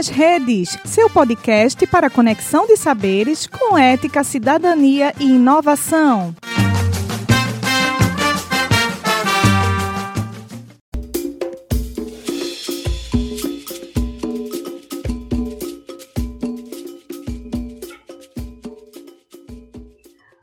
nas Redes, seu podcast para conexão de saberes com ética, cidadania e inovação.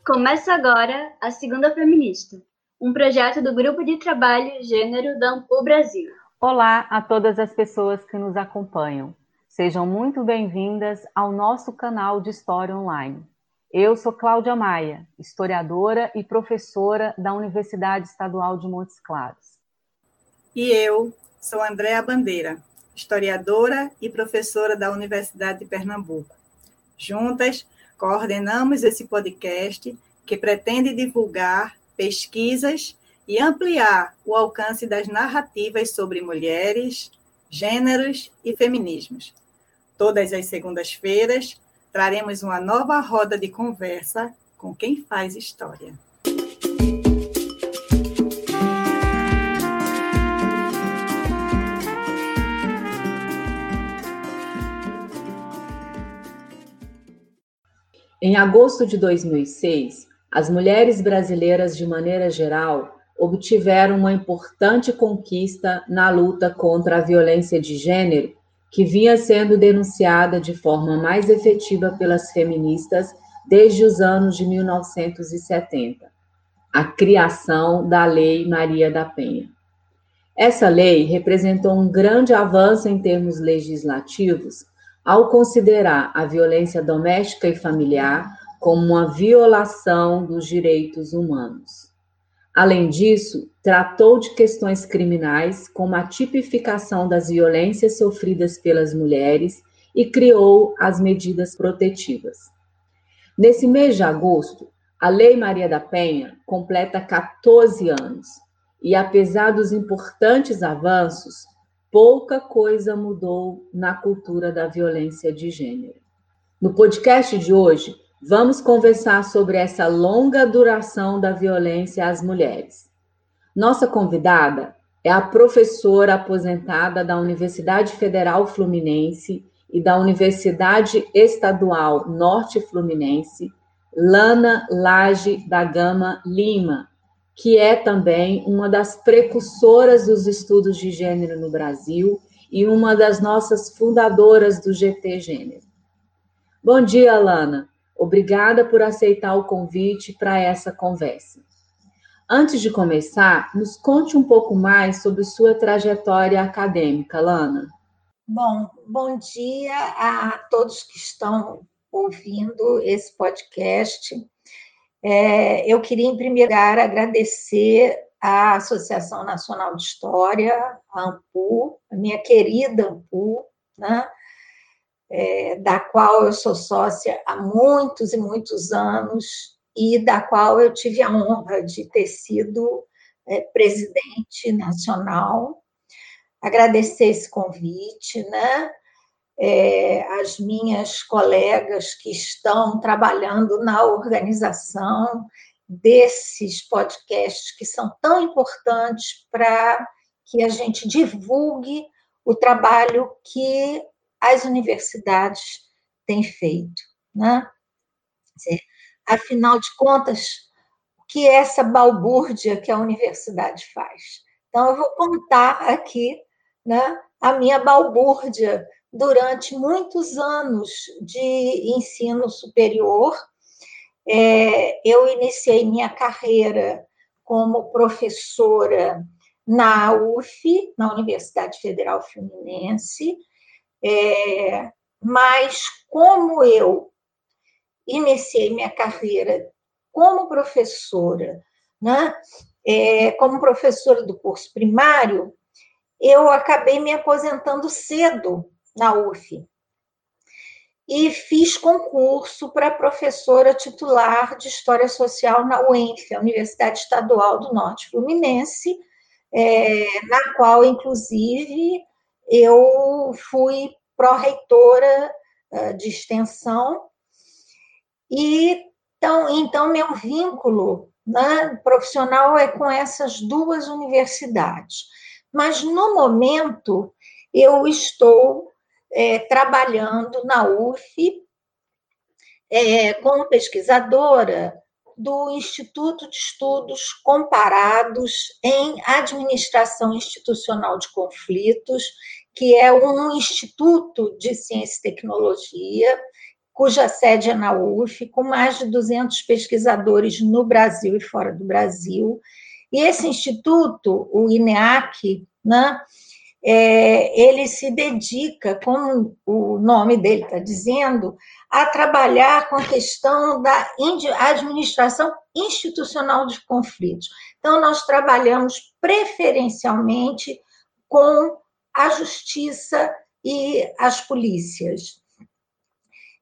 Começa agora a Segunda Feminista, um projeto do Grupo de Trabalho Gênero da Ampul Brasil. Olá a todas as pessoas que nos acompanham. Sejam muito bem-vindas ao nosso canal de História Online. Eu sou Cláudia Maia, historiadora e professora da Universidade Estadual de Montes Claros. E eu sou Andréa Bandeira, historiadora e professora da Universidade de Pernambuco. Juntas, coordenamos esse podcast que pretende divulgar pesquisas e ampliar o alcance das narrativas sobre mulheres, gêneros e feminismos. Todas as segundas-feiras, traremos uma nova roda de conversa com quem faz história. Em agosto de 2006, as mulheres brasileiras, de maneira geral, obtiveram uma importante conquista na luta contra a violência de gênero, que vinha sendo denunciada de forma mais efetiva pelas feministas desde os anos de 1970, a criação da Lei Maria da Penha. Essa lei representou um grande avanço em termos legislativos ao considerar a violência doméstica e familiar como uma violação dos direitos humanos. Além disso, tratou de questões criminais, como a tipificação das violências sofridas pelas mulheres e criou as medidas protetivas. Nesse mês de agosto, a Lei Maria da Penha completa 14 anos e, apesar dos importantes avanços, pouca coisa mudou na cultura da violência de gênero. No podcast de hoje, Vamos conversar sobre essa longa duração da violência às mulheres. Nossa convidada é a professora aposentada da Universidade Federal Fluminense e da Universidade Estadual Norte Fluminense, Lana Lage da Gama Lima, que é também uma das precursoras dos estudos de gênero no Brasil e uma das nossas fundadoras do GT Gênero. Bom dia, Lana. Obrigada por aceitar o convite para essa conversa. Antes de começar, nos conte um pouco mais sobre sua trajetória acadêmica, Lana. Bom, bom dia a todos que estão ouvindo esse podcast. É, eu queria, em primeiro lugar, agradecer à Associação Nacional de História, a AMPU, a minha querida AMPU, né, é, da qual eu sou sócia há muitos e muitos anos e da qual eu tive a honra de ter sido é, presidente nacional. Agradecer esse convite, né? É, as minhas colegas que estão trabalhando na organização desses podcasts que são tão importantes para que a gente divulgue o trabalho que as universidades têm feito. Né? Afinal de contas, o que é essa balbúrdia que a universidade faz? Então, eu vou contar aqui né, a minha balbúrdia durante muitos anos de ensino superior. É, eu iniciei minha carreira como professora na UF, na Universidade Federal Fluminense, é, mas como eu iniciei minha carreira como professora, né, é, como professora do curso primário, eu acabei me aposentando cedo na UF e fiz concurso para professora titular de História Social na UENF, a Universidade Estadual do Norte Fluminense, é, na qual, inclusive, eu fui pró-reitora eh, de extensão, e então, então meu vínculo né, profissional é com essas duas universidades. Mas, no momento, eu estou é, trabalhando na UF é, como pesquisadora do Instituto de Estudos Comparados em Administração Institucional de Conflitos, que é um instituto de ciência e tecnologia, cuja sede é na UF, com mais de 200 pesquisadores no Brasil e fora do Brasil. E esse instituto, o INEAC, né, é, ele se dedica, como o nome dele está dizendo, a trabalhar com a questão da administração institucional de conflitos. Então, nós trabalhamos preferencialmente com a justiça e as polícias.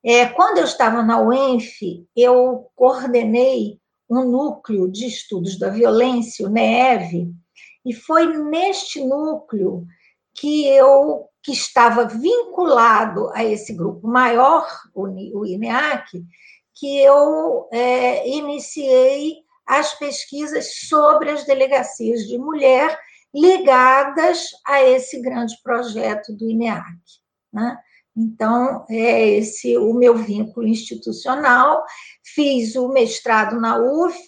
É, quando eu estava na UENF, eu coordenei um núcleo de estudos da violência, o NEEV, e foi neste núcleo que eu que estava vinculado a esse grupo maior, o INEAC, que eu é, iniciei as pesquisas sobre as delegacias de mulher ligadas a esse grande projeto do INEAC. Né? Então, é esse o meu vínculo institucional. Fiz o mestrado na UF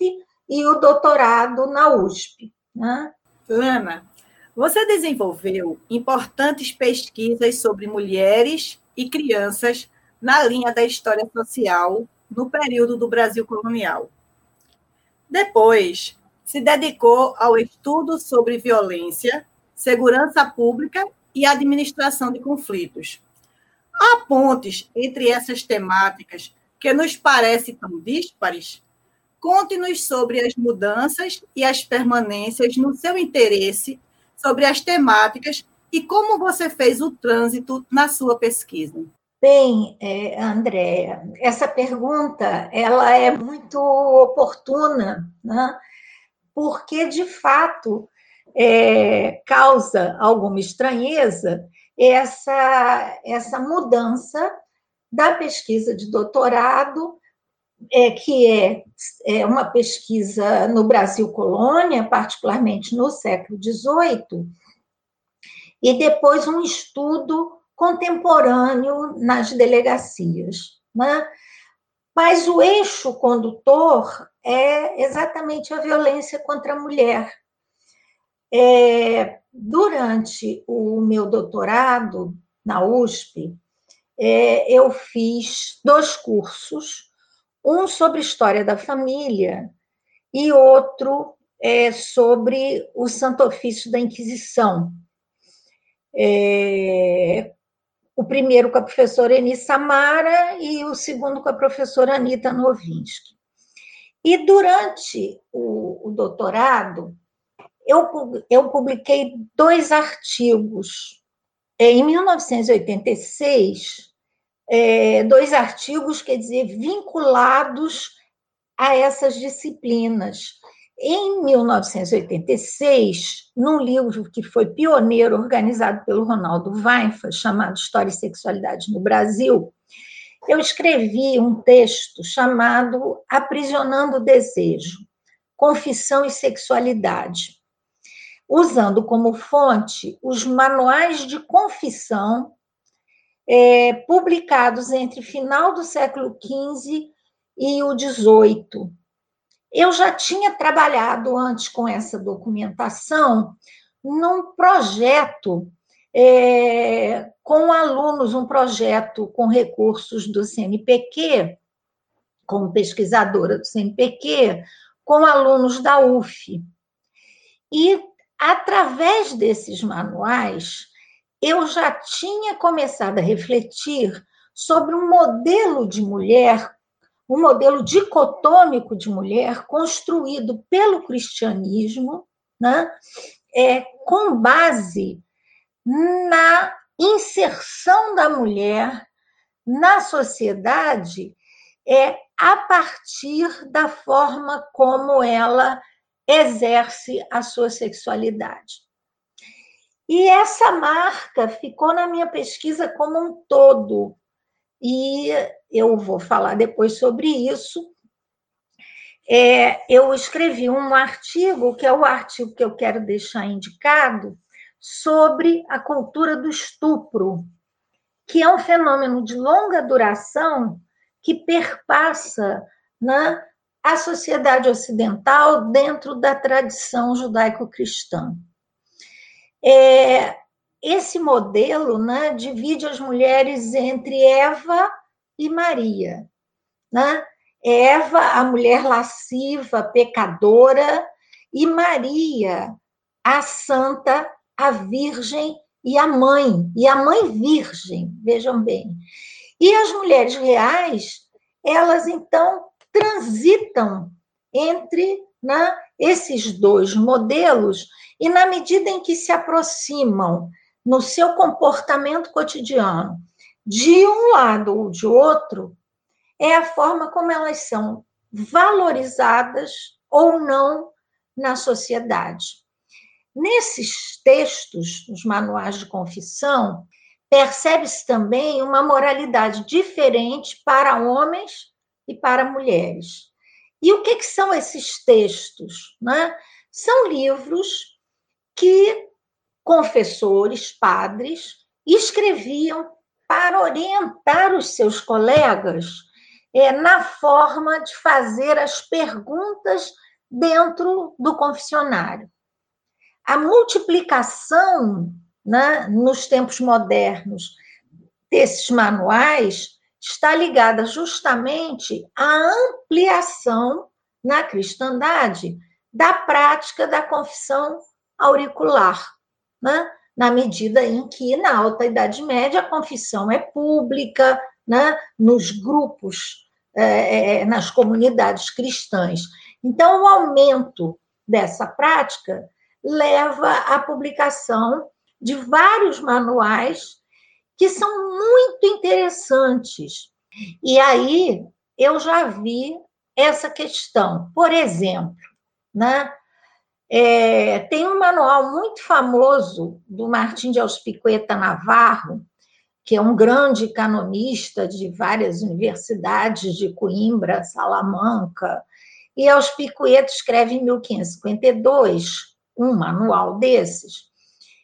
e o doutorado na USP. Né? Lana, você desenvolveu importantes pesquisas sobre mulheres e crianças na linha da história social no período do Brasil colonial. Depois, se dedicou ao estudo sobre violência, segurança pública e administração de conflitos. Há pontes entre essas temáticas que nos parecem tão díspares? Conte-nos sobre as mudanças e as permanências no seu interesse sobre as temáticas e como você fez o trânsito na sua pesquisa. Bem, é, Andréa, essa pergunta ela é muito oportuna, né? porque, de fato, é, causa alguma estranheza essa, essa mudança da pesquisa de doutorado é, que é, é uma pesquisa no Brasil colônia, particularmente no século XVIII, e depois um estudo contemporâneo nas delegacias. Né? Mas o eixo condutor é exatamente a violência contra a mulher. É, durante o meu doutorado na USP, é, eu fiz dois cursos um sobre história da família e outro é, sobre o Santo Ofício da Inquisição. É, o primeiro com a professora Eni Samara e o segundo com a professora Anita Novinsky. E durante o, o doutorado, eu, eu publiquei dois artigos. É, em 1986, é, dois artigos, quer dizer, vinculados a essas disciplinas. Em 1986, num livro que foi pioneiro, organizado pelo Ronaldo Weinfa, chamado História e Sexualidade no Brasil, eu escrevi um texto chamado Aprisionando o Desejo, Confissão e Sexualidade, usando como fonte os manuais de confissão é, publicados entre final do século XV e o XVIII. Eu já tinha trabalhado antes com essa documentação num projeto é, com alunos, um projeto com recursos do CNPq, como pesquisadora do CNPq, com alunos da UF. E, através desses manuais, eu já tinha começado a refletir sobre um modelo de mulher, um modelo dicotômico de mulher construído pelo cristianismo, né, é, com base na inserção da mulher na sociedade é a partir da forma como ela exerce a sua sexualidade. E essa marca ficou na minha pesquisa como um todo. E eu vou falar depois sobre isso. É, eu escrevi um artigo, que é o artigo que eu quero deixar indicado, sobre a cultura do estupro. que é um fenômeno de longa duração que perpassa né, a sociedade ocidental dentro da tradição judaico-cristã. É, esse modelo né, divide as mulheres entre Eva e Maria. Né? Eva, a mulher lasciva, pecadora, e Maria, a santa, a virgem e a mãe, e a mãe virgem, vejam bem. E as mulheres reais, elas então transitam entre né, esses dois modelos, e na medida em que se aproximam no seu comportamento cotidiano de um lado ou de outro, é a forma como elas são valorizadas ou não na sociedade. Nesses textos, nos manuais de confissão, percebe-se também uma moralidade diferente para homens e para mulheres. E o que, que são esses textos? Né? São livros que confessores, padres, escreviam para orientar os seus colegas é, na forma de fazer as perguntas dentro do confessionário. A multiplicação né, nos tempos modernos desses manuais está ligada justamente à ampliação na cristandade da prática da confissão auricular, né? na medida em que, na Alta Idade Média, a confissão é pública, né? nos grupos, é, é, nas comunidades cristãs. Então, o aumento dessa prática leva à publicação de vários manuais que são muito interessantes. E aí eu já vi essa questão. Por exemplo, né, é, tem um manual muito famoso do Martim de Auspicueta Navarro, que é um grande canonista de várias universidades de Coimbra, Salamanca, e Auspicueta escreve em 1552 um manual desses,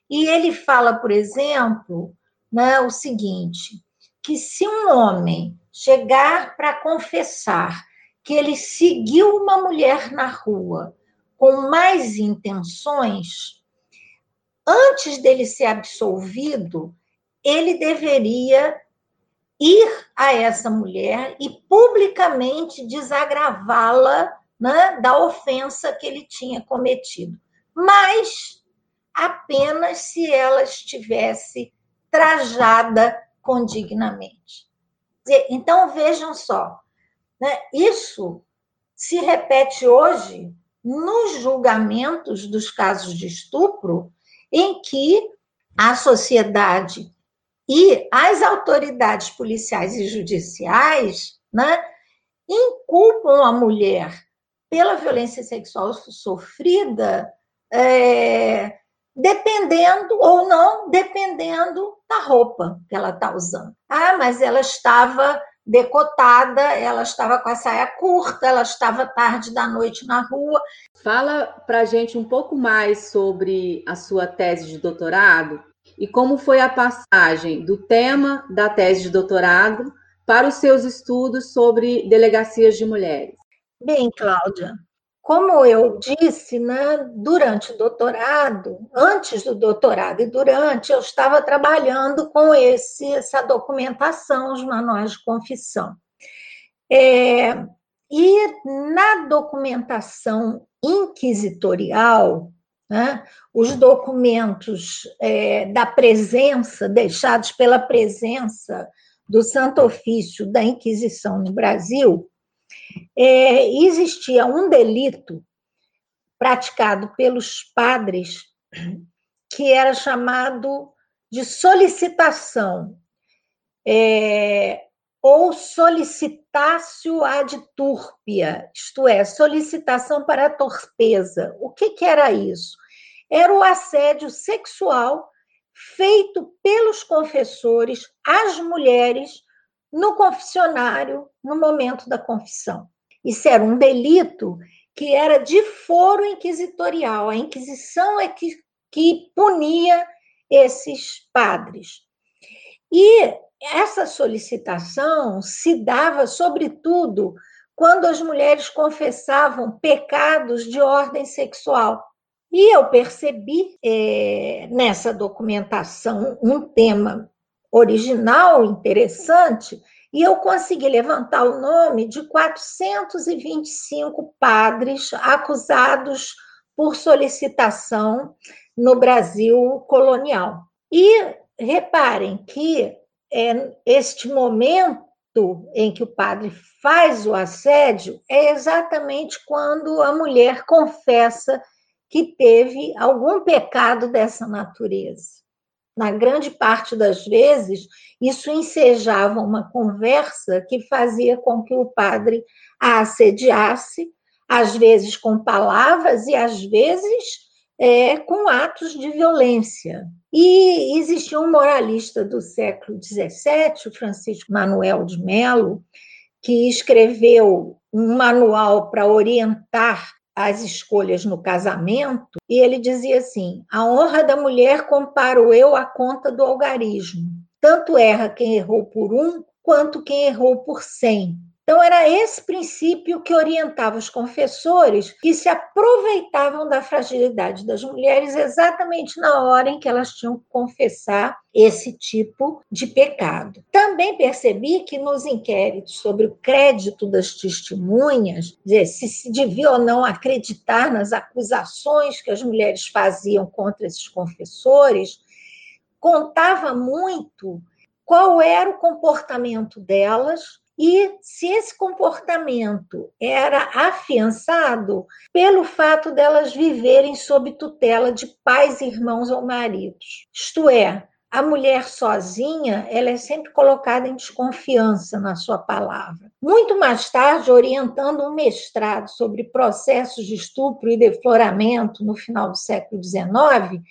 e ele fala, por exemplo, né, o seguinte, que se um homem chegar para confessar que ele seguiu uma mulher na rua com mais intenções, antes dele ser absolvido, ele deveria ir a essa mulher e publicamente desagravá-la né, da ofensa que ele tinha cometido. Mas apenas se ela estivesse trajada condignamente. Então, vejam só, né, isso se repete hoje nos julgamentos dos casos de estupro, em que a sociedade e as autoridades policiais e judiciais né, inculpam a mulher pela violência sexual sofrida, é, dependendo ou não, dependendo da roupa que ela está usando. Ah, mas ela estava decotada, ela estava com a saia curta, ela estava tarde da noite na rua. Fala para a gente um pouco mais sobre a sua tese de doutorado e como foi a passagem do tema da tese de doutorado para os seus estudos sobre delegacias de mulheres. Bem, Cláudia, como eu disse, né, durante o doutorado, antes do doutorado e durante, eu estava trabalhando com esse, essa documentação, os manuais de confissão. É, e na documentação inquisitorial, né, os documentos é, da presença, deixados pela presença do Santo Ofício da Inquisição no Brasil, é, existia um delito praticado pelos padres que era chamado de solicitação, é, ou solicitácio ad turpia, isto é, solicitação para torpeza. O que, que era isso? Era o assédio sexual feito pelos confessores às mulheres no confessionário no momento da confissão. Isso era um delito que era de foro inquisitorial. A Inquisição é que, que punia esses padres. E essa solicitação se dava, sobretudo, quando as mulheres confessavam pecados de ordem sexual. E eu percebi é, nessa documentação um tema original, interessante, e eu consegui levantar o nome de 425 padres acusados por solicitação no Brasil colonial. E reparem que é, este momento em que o padre faz o assédio é exatamente quando a mulher confessa que teve algum pecado dessa natureza. Na grande parte das vezes, isso ensejava uma conversa que fazia com que o padre a assediasse, às vezes com palavras e às vezes é, com atos de violência. E existia um moralista do século XVII, o Francisco Manuel de Melo, que escreveu um manual para orientar as escolhas no casamento, e ele dizia assim: a honra da mulher comparo eu à conta do algarismo. Tanto erra quem errou por um, quanto quem errou por cem. Então, era esse princípio que orientava os confessores que se aproveitavam da fragilidade das mulheres exatamente na hora em que elas tinham que confessar esse tipo de pecado. Também percebi que nos inquéritos sobre o crédito das testemunhas, se se devia ou não acreditar nas acusações que as mulheres faziam contra esses confessores, contava muito qual era o comportamento delas e se esse comportamento era afiançado pelo fato delas viverem sob tutela de pais, irmãos ou maridos. Isto é, a mulher sozinha, ela é sempre colocada em desconfiança na sua palavra. Muito mais tarde, orientando um mestrado sobre processos de estupro e defloramento no final do século XIX,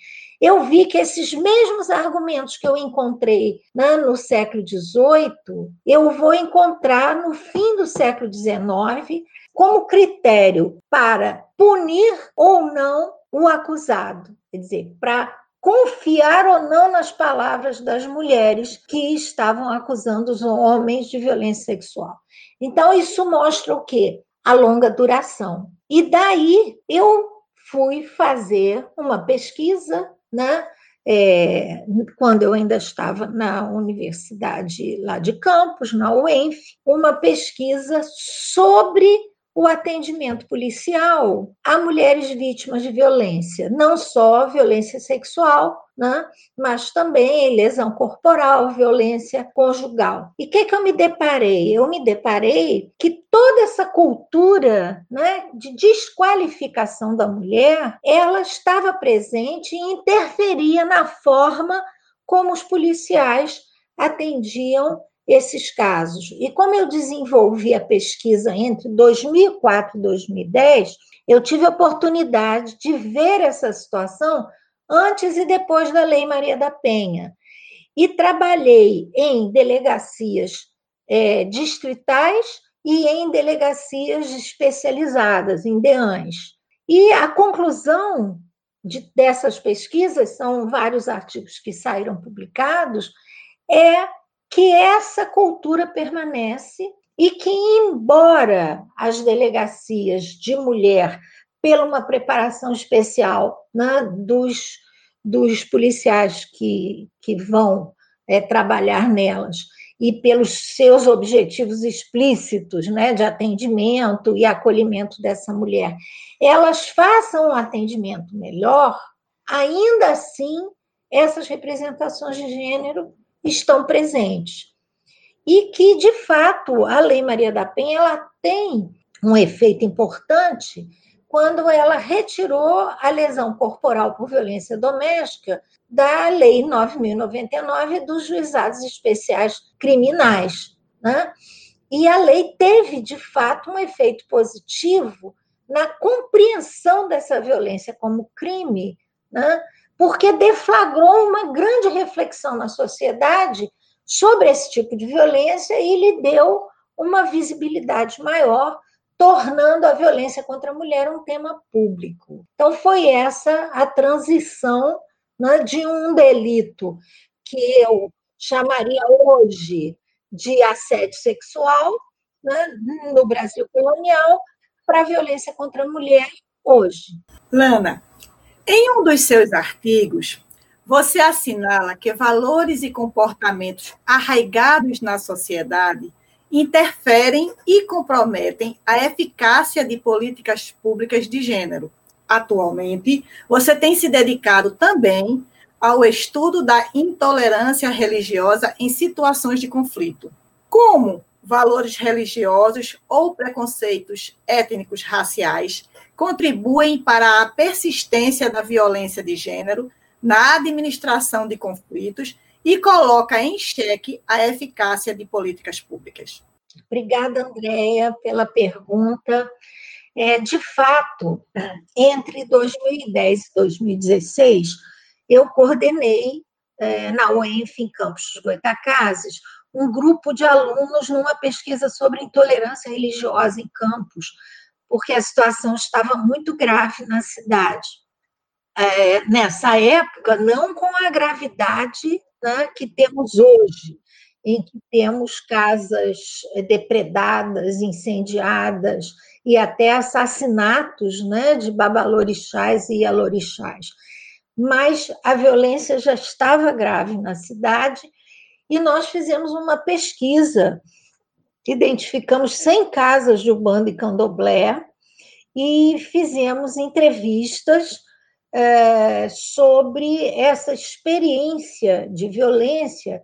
eu vi que esses mesmos argumentos que eu encontrei né, no século XVIII, eu vou encontrar no fim do século XIX como critério para punir ou não o acusado. Quer dizer, para confiar ou não nas palavras das mulheres que estavam acusando os homens de violência sexual. Então, isso mostra o quê? A longa duração. E daí eu fui fazer uma pesquisa, né? É, quando eu ainda estava na universidade lá de Campos, na UENF, uma pesquisa sobre o atendimento policial a mulheres vítimas de violência, não só violência sexual, né, mas também lesão corporal, violência conjugal. E o que, que eu me deparei? Eu me deparei que toda essa cultura né, de desqualificação da mulher, ela estava presente e interferia na forma como os policiais atendiam esses casos. E como eu desenvolvi a pesquisa entre 2004 e 2010, eu tive a oportunidade de ver essa situação antes e depois da Lei Maria da Penha. E trabalhei em delegacias é, distritais e em delegacias especializadas, em DEANs. E a conclusão de, dessas pesquisas, são vários artigos que saíram publicados, é que essa cultura permanece e que, embora as delegacias de mulher, pela uma preparação especial né, dos, dos policiais que, que vão é, trabalhar nelas, e pelos seus objetivos explícitos né, de atendimento e acolhimento dessa mulher, elas façam um atendimento melhor, ainda assim, essas representações de gênero estão presentes. E que, de fato, a Lei Maria da Penha ela tem um efeito importante quando ela retirou a lesão corporal por violência doméstica da Lei 9.099 dos juizados especiais criminais. Né? E a lei teve, de fato, um efeito positivo na compreensão dessa violência como crime, né? Porque deflagrou uma grande reflexão na sociedade sobre esse tipo de violência e lhe deu uma visibilidade maior, tornando a violência contra a mulher um tema público. Então, foi essa a transição né, de um delito que eu chamaria hoje de assédio sexual, né, no Brasil colonial, para a violência contra a mulher hoje. Lana, em um dos seus artigos, você assinala que valores e comportamentos arraigados na sociedade interferem e comprometem a eficácia de políticas públicas de gênero. Atualmente, você tem se dedicado também ao estudo da intolerância religiosa em situações de conflito. Como valores religiosos ou preconceitos étnicos raciais contribuem para a persistência da violência de gênero na administração de conflitos e coloca em xeque a eficácia de políticas públicas. Obrigada, Andréia, pela pergunta. É, de fato, entre 2010 e 2016, eu coordenei é, na UENF, em Campos dos Goitacazes, um grupo de alunos numa pesquisa sobre intolerância religiosa em Campos, porque a situação estava muito grave na cidade é, nessa época, não com a gravidade né, que temos hoje, em que temos casas é, depredadas, incendiadas e até assassinatos né, de babalorixás e alorixás. Mas a violência já estava grave na cidade e nós fizemos uma pesquisa, identificamos 100 casas de Ubanda e Candomblé e fizemos entrevistas é, sobre essa experiência de violência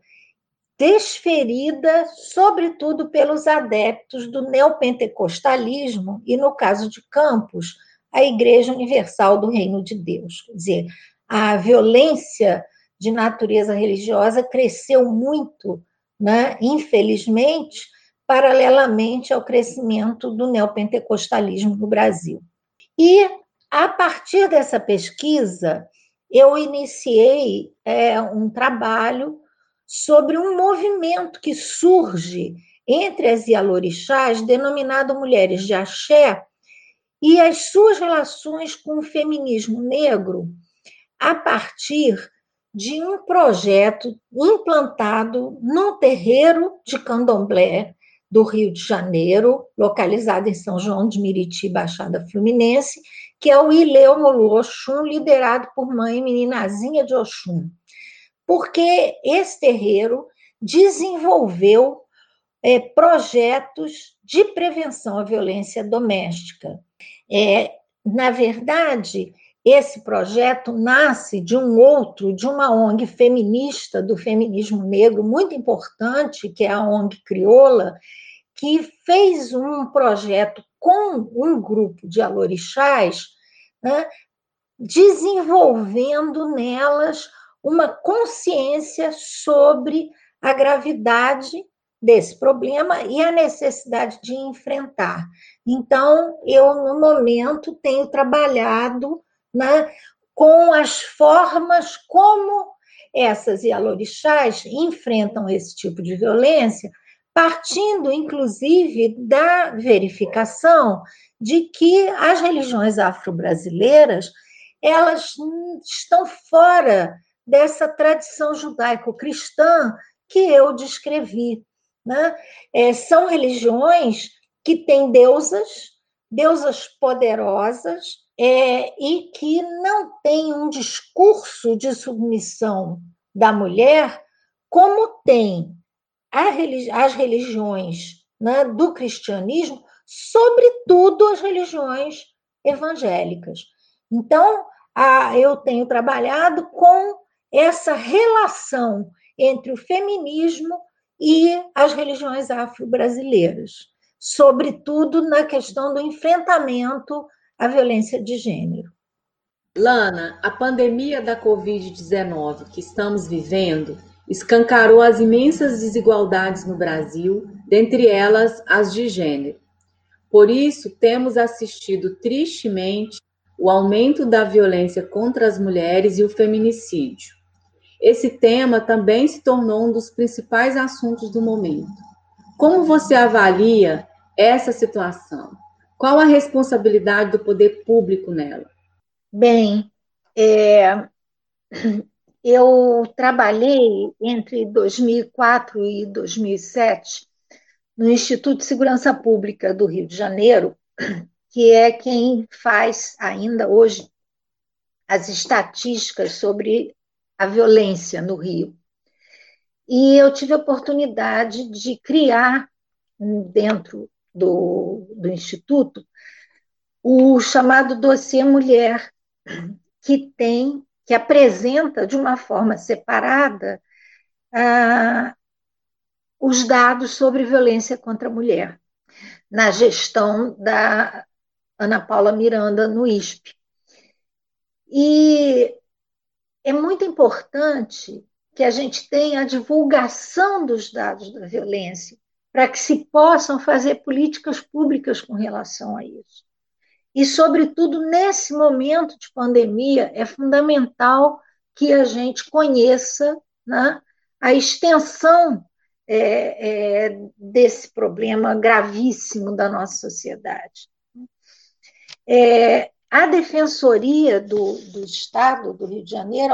desferida, sobretudo pelos adeptos do neopentecostalismo e, no caso de Campos, a Igreja Universal do Reino de Deus. Quer dizer, a violência de natureza religiosa cresceu muito, né? infelizmente, paralelamente ao crescimento do neopentecostalismo no Brasil. E a partir dessa pesquisa, eu iniciei é, um trabalho sobre um movimento que surge entre as Ialorixás, denominado Mulheres de Axé, e as suas relações com o feminismo negro, a partir de um projeto implantado num terreiro de candomblé do Rio de Janeiro, localizado em São João de Miriti, Baixada Fluminense, que é o Ileomolu Oxum, liderado por mãe meninazinha de Oxum. Porque esse terreiro desenvolveu é, projetos de prevenção à violência doméstica. É, na verdade, esse projeto nasce de um outro, de uma ONG feminista do feminismo negro muito importante, que é a ONG Crioula, que fez um projeto com um grupo de alorixás, né, desenvolvendo nelas uma consciência sobre a gravidade desse problema e a necessidade de enfrentar. Então, eu, no momento, tenho trabalhado né, com as formas como essas Ialorixás enfrentam esse tipo de violência, partindo, inclusive, da verificação de que as religiões afro-brasileiras elas estão fora dessa tradição judaico-cristã que eu descrevi. Né? É, são religiões que têm deusas, deusas poderosas, é, e que não têm um discurso de submissão da mulher como tem as religiões né, do cristianismo, sobretudo as religiões evangélicas. Então, a, eu tenho trabalhado com essa relação entre o feminismo e as religiões afro-brasileiras, sobretudo na questão do enfrentamento à violência de gênero. Lana, a pandemia da Covid-19 que estamos vivendo escancarou as imensas desigualdades no Brasil, dentre elas as de gênero. Por isso, temos assistido tristemente o aumento da violência contra as mulheres e o feminicídio. Esse tema também se tornou um dos principais assuntos do momento. Como você avalia essa situação? Qual a responsabilidade do poder público nela? Bem, é, eu trabalhei entre 2004 e 2007 no Instituto de Segurança Pública do Rio de Janeiro, que é quem faz ainda hoje as estatísticas sobre a violência no Rio. E eu tive a oportunidade de criar, dentro do, do Instituto, o chamado Dossiê Mulher, que tem, que apresenta de uma forma separada ah, os dados sobre violência contra a mulher, na gestão da Ana Paula Miranda no ISP. E é muito importante que a gente tenha a divulgação dos dados da violência, para que se possam fazer políticas públicas com relação a isso. E, sobretudo, nesse momento de pandemia, é fundamental que a gente conheça né, a extensão é, é, desse problema gravíssimo da nossa sociedade. É, a Defensoria do, do, Estado do Rio de Janeiro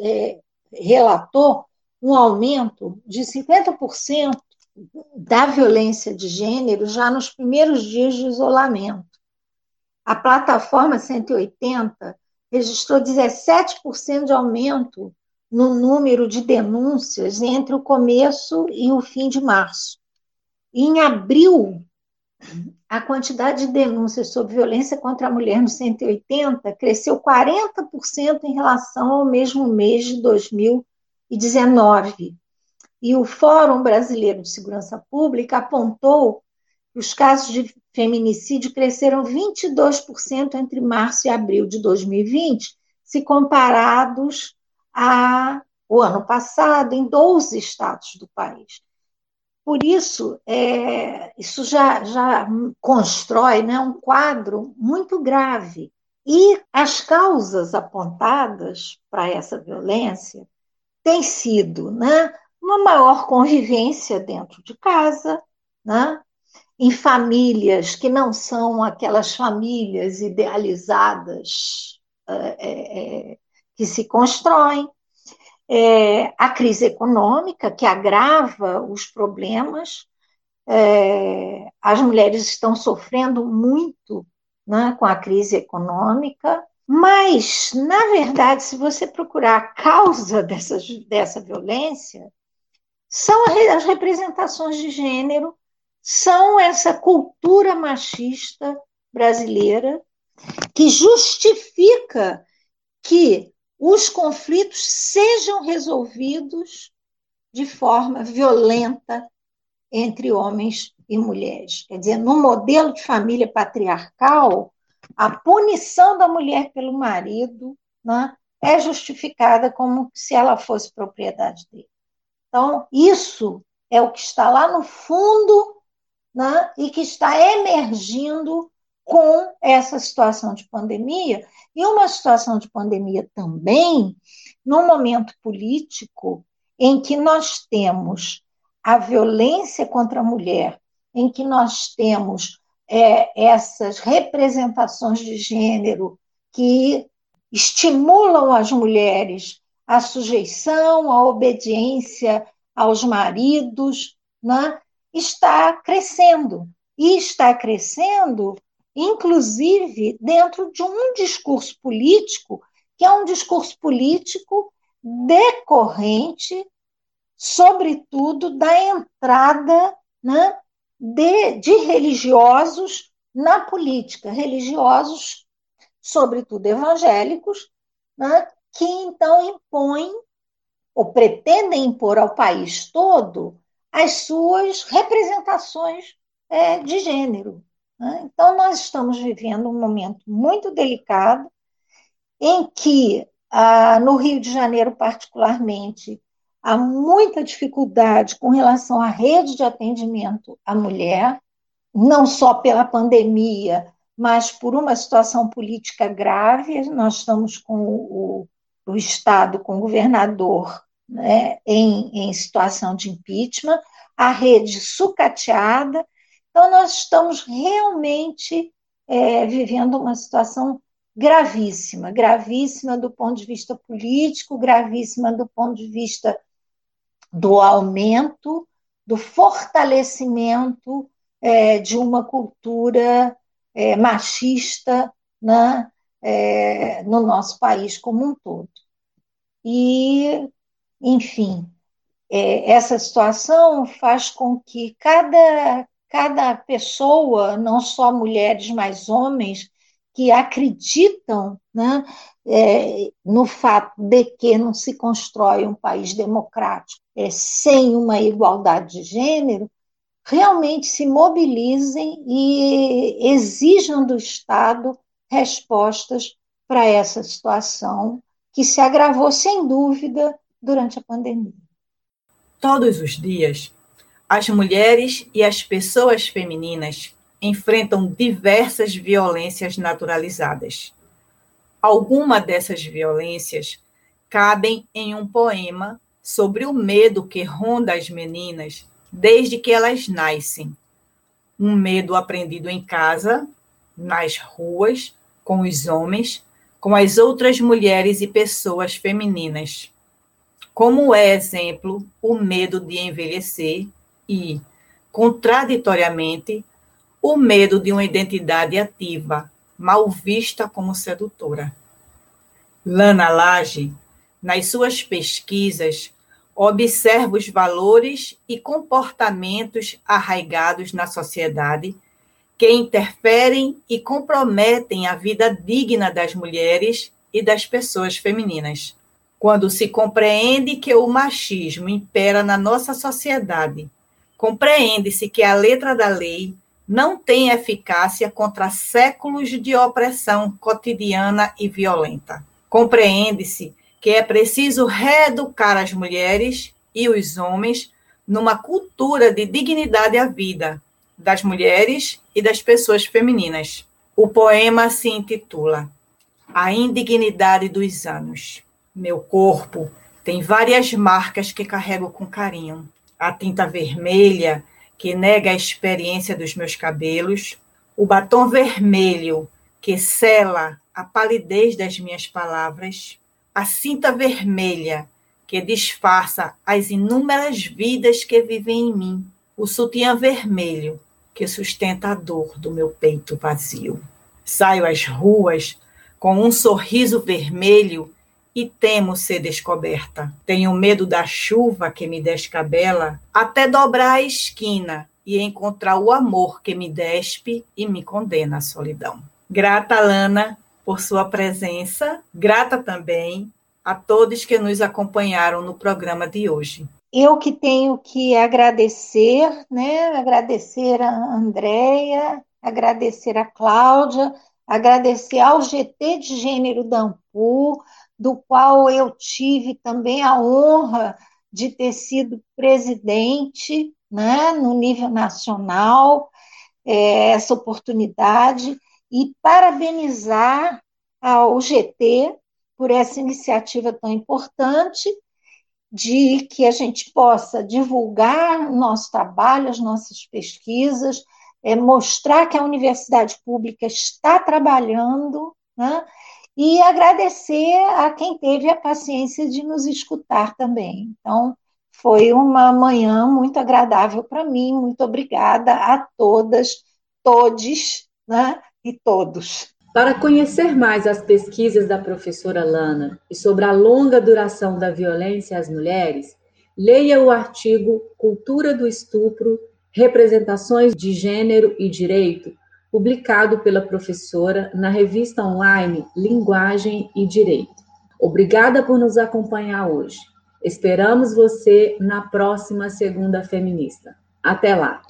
é, relatou um aumento de 50% da violência de gênero já nos primeiros dias de isolamento. A plataforma 180 registrou 17% de aumento no número de denúncias entre o começo e o fim de março. Em abril, a quantidade de denúncias sobre violência contra a mulher no 180 cresceu 40% em relação ao mesmo mês de 2019. E o Fórum Brasileiro de Segurança Pública apontou que os casos de feminicídio cresceram 22% entre março e abril de 2020, se comparados ao ano passado em 12 estados do país. Por isso, é, isso já, já constrói né, um quadro muito grave. E as causas apontadas para essa violência têm sido né, uma maior convivência dentro de casa, né, em famílias que não são aquelas famílias idealizadas é, é, que se constroem, é, a crise econômica, que agrava os problemas. É, as mulheres estão sofrendo muito né, com a crise econômica, mas, na verdade, se você procurar a causa dessa, dessa violência, são as representações de gênero, são essa cultura machista brasileira que justifica que os conflitos sejam resolvidos de forma violenta entre homens e mulheres. Quer dizer, no modelo de família patriarcal, a punição da mulher pelo marido né, é justificada como se ela fosse propriedade dele. Então, isso é o que está lá no fundo né, e que está emergindo com essa situação de pandemia, e uma situação de pandemia também, num momento político em que nós temos a violência contra a mulher, em que nós temos é, essas representações de gênero que estimulam as mulheres à sujeição, à obediência aos maridos, né? está crescendo. E está crescendo inclusive dentro de um discurso político, que é um discurso político decorrente, sobretudo, da entrada né, de, de religiosos na política, religiosos, sobretudo evangélicos, né, que então impõem ou pretendem impor ao país todo as suas representações é, de gênero. Né? Então, nós estamos vivendo um momento muito delicado, em que, ah, no Rio de Janeiro, particularmente, há muita dificuldade com relação à rede de atendimento à mulher, não só pela pandemia, mas por uma situação política grave. Nós estamos com o, o Estado, com o governador, né, em, em situação de impeachment, a rede sucateada, então, nós estamos realmente é, vivendo uma situação gravíssima, gravíssima do ponto de vista político, gravíssima do ponto de vista do aumento, do fortalecimento é, de uma cultura é, machista né, é, no nosso país como um todo. E, enfim, é, essa situação faz com que cada, cada pessoa, não só mulheres, mas homens, que acreditam né, é, no fato de que não se constrói um país democrático é, sem uma igualdade de gênero, realmente se mobilizem e exijam do Estado respostas para essa situação que se agravou, sem dúvida, durante a pandemia. Todos os dias, as mulheres e as pessoas femininas enfrentam diversas violências naturalizadas. Algumas dessas violências cabem em um poema sobre o medo que ronda as meninas desde que elas nascem. Um medo aprendido em casa, nas ruas, com os homens, com as outras mulheres e pessoas femininas. Como é exemplo o medo de envelhecer e, contraditoriamente, o medo de uma identidade ativa, mal vista como sedutora. Lana Lage, nas suas pesquisas, observa os valores e comportamentos arraigados na sociedade que interferem e comprometem a vida digna das mulheres e das pessoas femininas. Quando se compreende que o machismo impera na nossa sociedade, compreende-se que a letra da lei não tem eficácia contra séculos de opressão cotidiana e violenta. Compreende-se que é preciso reeducar as mulheres e os homens numa cultura de dignidade à vida das mulheres e das pessoas femininas. O poema se intitula A Indignidade dos Anos. Meu corpo tem várias marcas que carrego com carinho. A tinta vermelha que nega a experiência dos meus cabelos, o batom vermelho que cela a palidez das minhas palavras, a cinta vermelha que disfarça as inúmeras vidas que vivem em mim, o sutiã vermelho que sustenta a dor do meu peito vazio. Saio às ruas com um sorriso vermelho e temo ser descoberta. Tenho medo da chuva que me descabela até dobrar a esquina e encontrar o amor que me despe e me condena à solidão. Grata, Lana, por sua presença. Grata também a todos que nos acompanharam no programa de hoje. Eu que tenho que agradecer, né? Agradecer a Andréia, agradecer a Cláudia, agradecer ao GT de Gênero da do qual eu tive também a honra de ter sido presidente né, no nível nacional, é, essa oportunidade, e parabenizar ao GT por essa iniciativa tão importante de que a gente possa divulgar nosso trabalho, as nossas pesquisas, é, mostrar que a universidade pública está trabalhando, né, e agradecer a quem teve a paciência de nos escutar também. Então, foi uma manhã muito agradável para mim. Muito obrigada a todas, todes né, e todos. Para conhecer mais as pesquisas da professora Lana e sobre a longa duração da violência às mulheres, leia o artigo Cultura do Estupro, Representações de Gênero e Direito, publicado pela professora na revista online Linguagem e Direito. Obrigada por nos acompanhar hoje. Esperamos você na próxima Segunda Feminista. Até lá!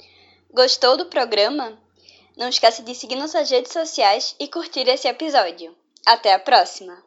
Gostou do programa? Não esqueça de seguir nossas redes sociais e curtir esse episódio. Até a próxima!